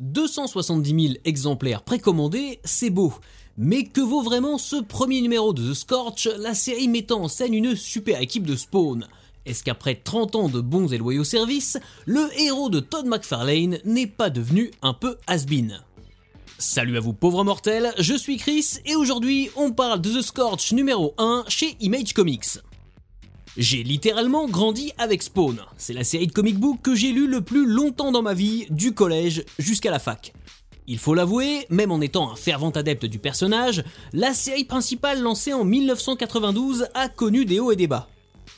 270 000 exemplaires précommandés, c'est beau. Mais que vaut vraiment ce premier numéro de The Scorch, la série mettant en scène une super équipe de Spawn? Est-ce qu'après 30 ans de bons et loyaux services, le héros de Todd McFarlane n'est pas devenu un peu has-been? Salut à vous pauvres mortels, je suis Chris et aujourd'hui on parle de The Scorch numéro 1 chez Image Comics. J'ai littéralement grandi avec Spawn. C'est la série de comic book que j'ai lu le plus longtemps dans ma vie, du collège jusqu'à la fac. Il faut l'avouer, même en étant un fervent adepte du personnage, la série principale lancée en 1992 a connu des hauts et des bas.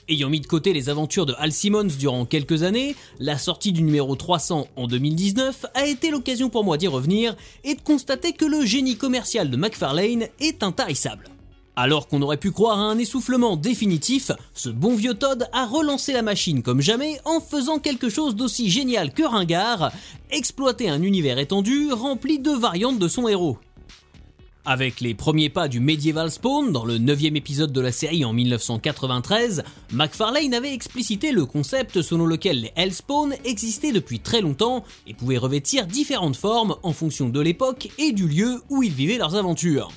Ayant mis de côté les aventures de Hal Simmons durant quelques années, la sortie du numéro 300 en 2019 a été l'occasion pour moi d'y revenir et de constater que le génie commercial de McFarlane est intarissable. Alors qu'on aurait pu croire à un essoufflement définitif, ce bon vieux Todd a relancé la machine comme jamais en faisant quelque chose d'aussi génial que ringard, exploiter un univers étendu rempli de variantes de son héros. Avec les premiers pas du Medieval Spawn dans le 9 épisode de la série en 1993, McFarlane avait explicité le concept selon lequel les Hellspawn existaient depuis très longtemps et pouvaient revêtir différentes formes en fonction de l'époque et du lieu où ils vivaient leurs aventures.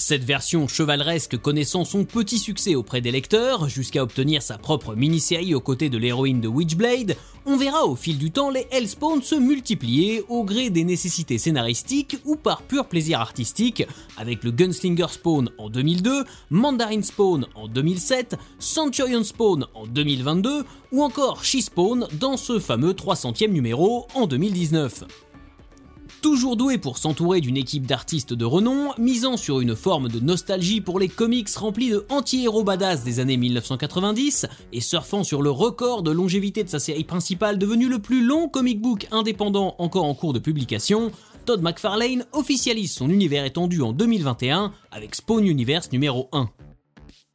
Cette version chevaleresque connaissant son petit succès auprès des lecteurs, jusqu'à obtenir sa propre mini-série aux côtés de l'héroïne de Witchblade, on verra au fil du temps les Hellspawn se multiplier au gré des nécessités scénaristiques ou par pur plaisir artistique, avec le Gunslinger Spawn en 2002, Mandarin Spawn en 2007, Centurion Spawn en 2022, ou encore She-Spawn dans ce fameux 300e numéro en 2019. Toujours doué pour s'entourer d'une équipe d'artistes de renom, misant sur une forme de nostalgie pour les comics remplis de anti-héros badass des années 1990, et surfant sur le record de longévité de sa série principale devenue le plus long comic book indépendant encore en cours de publication, Todd McFarlane officialise son univers étendu en 2021 avec Spawn Universe numéro 1.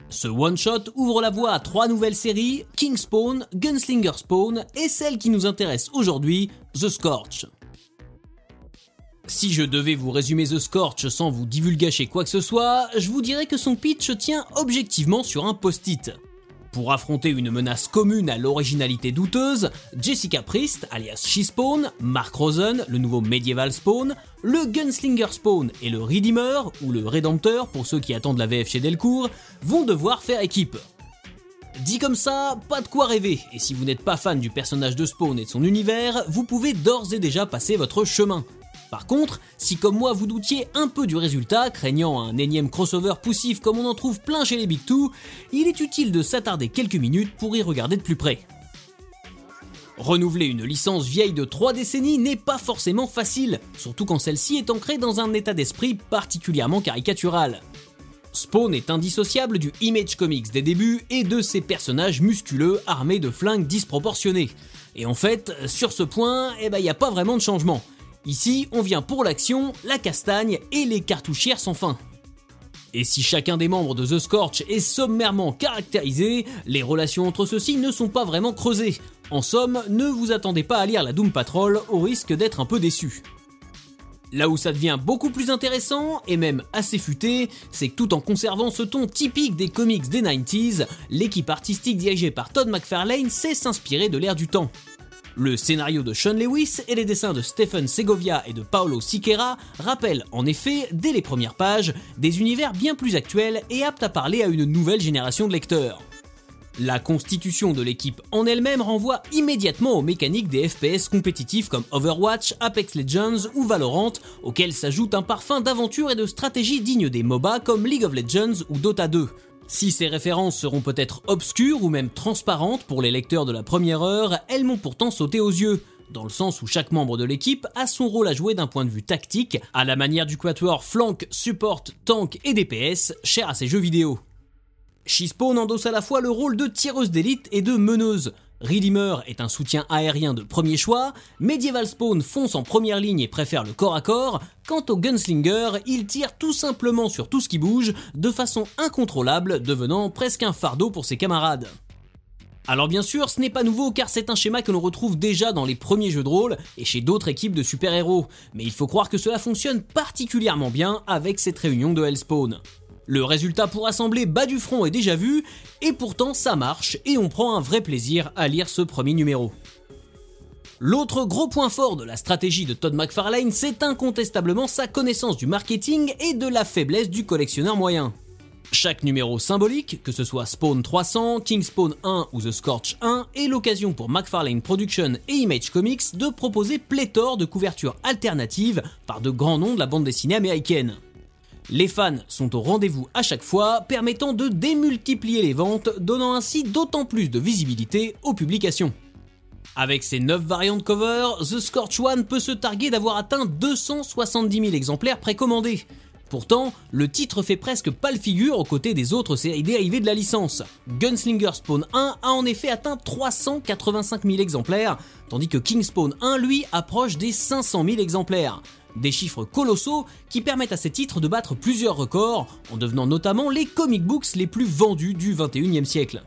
Ce one-shot ouvre la voie à trois nouvelles séries, King Spawn, Gunslinger Spawn et celle qui nous intéresse aujourd'hui, The Scorch. Si je devais vous résumer The Scorch sans vous divulgacher quoi que ce soit, je vous dirais que son pitch tient objectivement sur un post-it. Pour affronter une menace commune à l'originalité douteuse, Jessica Priest, alias She-Spawn, Mark Rosen, le nouveau Medieval Spawn, le Gunslinger Spawn et le Redeemer, ou le Rédempteur pour ceux qui attendent la VF chez Delcourt, vont devoir faire équipe. Dit comme ça, pas de quoi rêver, et si vous n'êtes pas fan du personnage de Spawn et de son univers, vous pouvez d'ores et déjà passer votre chemin. Par contre, si comme moi vous doutiez un peu du résultat, craignant un énième crossover poussif comme on en trouve plein chez les Big Two, il est utile de s'attarder quelques minutes pour y regarder de plus près. Renouveler une licence vieille de 3 décennies n'est pas forcément facile, surtout quand celle-ci est ancrée dans un état d'esprit particulièrement caricatural. Spawn est indissociable du Image Comics des débuts et de ses personnages musculeux armés de flingues disproportionnés. Et en fait, sur ce point, il eh ben, n'y a pas vraiment de changement. Ici, on vient pour l'action, la castagne et les cartouchières sans fin. Et si chacun des membres de The Scorch est sommairement caractérisé, les relations entre ceux-ci ne sont pas vraiment creusées. En somme, ne vous attendez pas à lire la Doom Patrol au risque d'être un peu déçu. Là où ça devient beaucoup plus intéressant, et même assez futé, c'est que tout en conservant ce ton typique des comics des 90s, l'équipe artistique dirigée par Todd McFarlane sait s'inspirer de l'ère du temps. Le scénario de Sean Lewis et les dessins de Stephen Segovia et de Paolo Siqueira rappellent en effet, dès les premières pages, des univers bien plus actuels et aptes à parler à une nouvelle génération de lecteurs. La constitution de l'équipe en elle-même renvoie immédiatement aux mécaniques des FPS compétitifs comme Overwatch, Apex Legends ou Valorant, auxquels s'ajoute un parfum d'aventure et de stratégie digne des MOBA comme League of Legends ou Dota 2. Si ces références seront peut-être obscures ou même transparentes pour les lecteurs de la première heure, elles m'ont pourtant sauté aux yeux dans le sens où chaque membre de l'équipe a son rôle à jouer d'un point de vue tactique, à la manière du quatuor flank, support, tank et DPS, cher à ces jeux vidéo. She-Spawn endosse à la fois le rôle de tireuse d'élite et de meneuse, Redeemer est un soutien aérien de premier choix, Medieval Spawn fonce en première ligne et préfère le corps à corps, quant au Gunslinger, il tire tout simplement sur tout ce qui bouge, de façon incontrôlable, devenant presque un fardeau pour ses camarades. Alors bien sûr, ce n'est pas nouveau car c'est un schéma que l'on retrouve déjà dans les premiers jeux de rôle et chez d'autres équipes de super-héros, mais il faut croire que cela fonctionne particulièrement bien avec cette réunion de Hellspawn. Le résultat pour assembler bas du front est déjà vu, et pourtant ça marche et on prend un vrai plaisir à lire ce premier numéro. L'autre gros point fort de la stratégie de Todd McFarlane, c'est incontestablement sa connaissance du marketing et de la faiblesse du collectionneur moyen. Chaque numéro symbolique, que ce soit Spawn 300, King Spawn 1 ou The Scorch 1, est l'occasion pour McFarlane Productions et Image Comics de proposer pléthore de couvertures alternatives par de grands noms de la bande dessinée américaine. Les fans sont au rendez-vous à chaque fois, permettant de démultiplier les ventes, donnant ainsi d'autant plus de visibilité aux publications. Avec ses 9 variantes cover, The Scorch One peut se targuer d'avoir atteint 270 000 exemplaires précommandés. Pourtant, le titre fait presque pas le figure aux côtés des autres séries dérivées de la licence. Gunslinger Spawn 1 a en effet atteint 385 000 exemplaires, tandis que King Spawn 1 lui approche des 500 000 exemplaires. Des chiffres colossaux qui permettent à ces titres de battre plusieurs records, en devenant notamment les comic books les plus vendus du 21e siècle.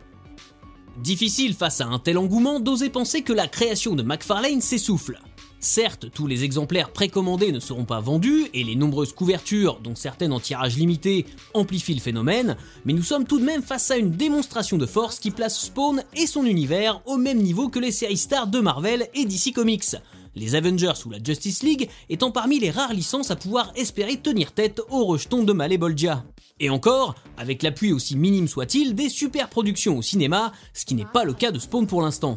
Difficile face à un tel engouement d'oser penser que la création de McFarlane s'essouffle. Certes, tous les exemplaires précommandés ne seront pas vendus et les nombreuses couvertures, dont certaines en tirage limité, amplifient le phénomène, mais nous sommes tout de même face à une démonstration de force qui place Spawn et son univers au même niveau que les séries stars de Marvel et DC Comics, les Avengers ou la Justice League étant parmi les rares licences à pouvoir espérer tenir tête aux rejetons de Malebolgia. Et encore, avec l'appui aussi minime soit-il des super productions au cinéma, ce qui n'est pas le cas de Spawn pour l'instant.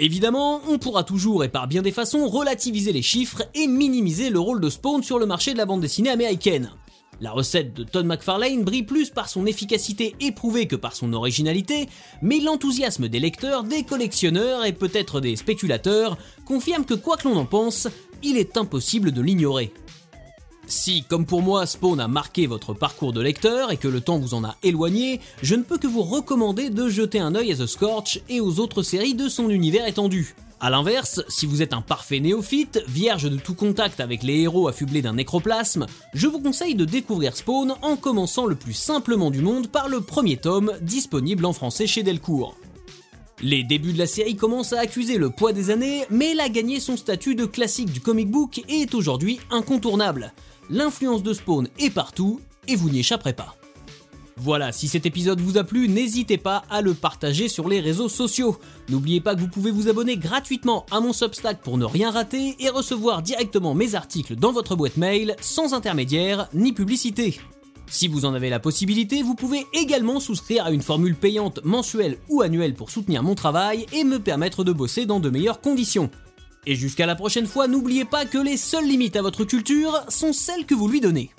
Évidemment, on pourra toujours et par bien des façons relativiser les chiffres et minimiser le rôle de Spawn sur le marché de la bande dessinée américaine. La recette de Todd McFarlane brille plus par son efficacité éprouvée que par son originalité, mais l'enthousiasme des lecteurs, des collectionneurs et peut-être des spéculateurs confirme que quoi que l'on en pense, il est impossible de l'ignorer. Si, comme pour moi, Spawn a marqué votre parcours de lecteur et que le temps vous en a éloigné, je ne peux que vous recommander de jeter un œil à The Scorch et aux autres séries de son univers étendu. A l'inverse, si vous êtes un parfait néophyte, vierge de tout contact avec les héros affublés d'un nécroplasme, je vous conseille de découvrir Spawn en commençant le plus simplement du monde par le premier tome disponible en français chez Delcourt. Les débuts de la série commencent à accuser le poids des années, mais elle a gagné son statut de classique du comic book et est aujourd'hui incontournable. L'influence de Spawn est partout et vous n'y échapperez pas. Voilà, si cet épisode vous a plu, n'hésitez pas à le partager sur les réseaux sociaux. N'oubliez pas que vous pouvez vous abonner gratuitement à mon Substack pour ne rien rater et recevoir directement mes articles dans votre boîte mail sans intermédiaire ni publicité. Si vous en avez la possibilité, vous pouvez également souscrire à une formule payante mensuelle ou annuelle pour soutenir mon travail et me permettre de bosser dans de meilleures conditions. Et jusqu'à la prochaine fois, n'oubliez pas que les seules limites à votre culture sont celles que vous lui donnez.